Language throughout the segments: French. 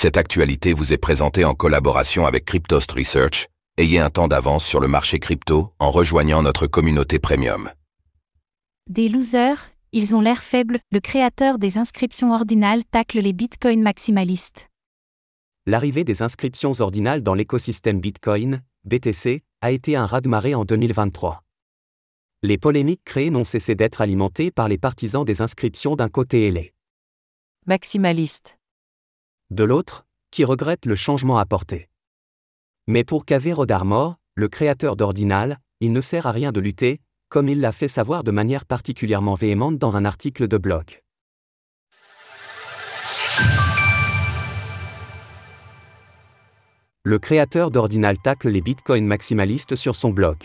Cette actualité vous est présentée en collaboration avec Cryptost Research. Ayez un temps d'avance sur le marché crypto en rejoignant notre communauté premium. Des losers, ils ont l'air faibles, le créateur des inscriptions ordinales tacle les bitcoins maximalistes. L'arrivée des inscriptions ordinales dans l'écosystème Bitcoin, BTC, a été un raz-de-marée en 2023. Les polémiques créées n'ont cessé d'être alimentées par les partisans des inscriptions d'un côté et les maximalistes de l'autre, qui regrettent le changement apporté. Mais pour Casero d'Armor, le créateur d'Ordinal, il ne sert à rien de lutter, comme il l'a fait savoir de manière particulièrement véhémente dans un article de blog. Le créateur d'Ordinal tacle les bitcoins maximalistes sur son blog.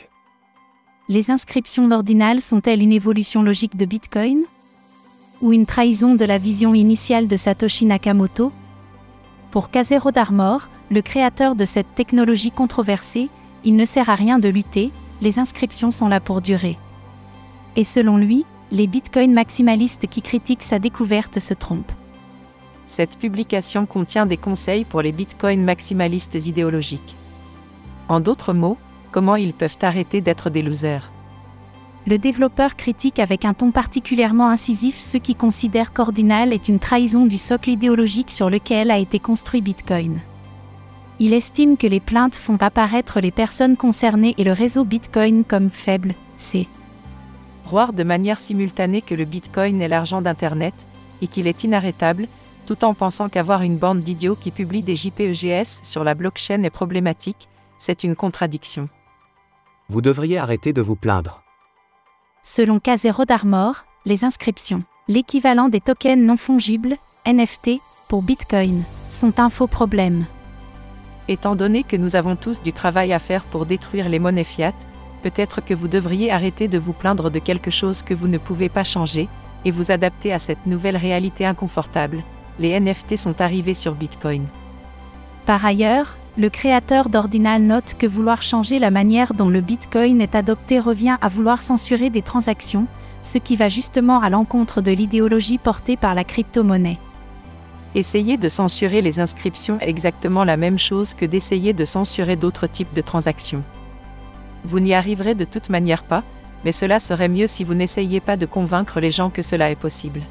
Les inscriptions d'Ordinal sont-elles une évolution logique de Bitcoin Ou une trahison de la vision initiale de Satoshi Nakamoto? Pour Casero d'Armor, le créateur de cette technologie controversée, il ne sert à rien de lutter, les inscriptions sont là pour durer. Et selon lui, les bitcoins maximalistes qui critiquent sa découverte se trompent. Cette publication contient des conseils pour les bitcoins maximalistes idéologiques. En d'autres mots, comment ils peuvent arrêter d'être des losers? Le développeur critique avec un ton particulièrement incisif ceux qui considèrent qu'Ordinal est une trahison du socle idéologique sur lequel a été construit Bitcoin. Il estime que les plaintes font apparaître les personnes concernées et le réseau Bitcoin comme faible, c'est croire de manière simultanée que le Bitcoin est l'argent d'Internet, et qu'il est inarrêtable, tout en pensant qu'avoir une bande d'idiots qui publient des JPEGS sur la blockchain est problématique, c'est une contradiction. Vous devriez arrêter de vous plaindre. Selon Casero d'Armor, les inscriptions, l'équivalent des tokens non fongibles, NFT, pour Bitcoin, sont un faux problème. Étant donné que nous avons tous du travail à faire pour détruire les monnaies fiat, peut-être que vous devriez arrêter de vous plaindre de quelque chose que vous ne pouvez pas changer, et vous adapter à cette nouvelle réalité inconfortable. Les NFT sont arrivés sur Bitcoin. Par ailleurs, le créateur d'Ordinal note que vouloir changer la manière dont le Bitcoin est adopté revient à vouloir censurer des transactions, ce qui va justement à l'encontre de l'idéologie portée par la crypto-monnaie. Essayer de censurer les inscriptions est exactement la même chose que d'essayer de censurer d'autres types de transactions. Vous n'y arriverez de toute manière pas, mais cela serait mieux si vous n'essayiez pas de convaincre les gens que cela est possible.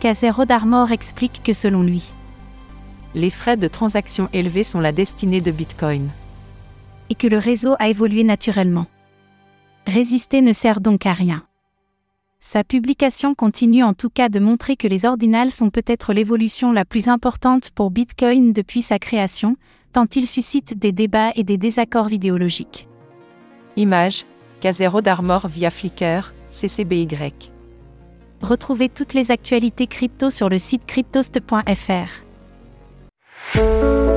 Casero d'Armor explique que selon lui, les frais de transaction élevés sont la destinée de Bitcoin. Et que le réseau a évolué naturellement. Résister ne sert donc à rien. Sa publication continue en tout cas de montrer que les ordinals sont peut-être l'évolution la plus importante pour Bitcoin depuis sa création, tant ils suscitent des débats et des désaccords idéologiques. Image, Casero d'Armor via Flickr, CCBY. Retrouvez toutes les actualités crypto sur le site cryptost.fr. Música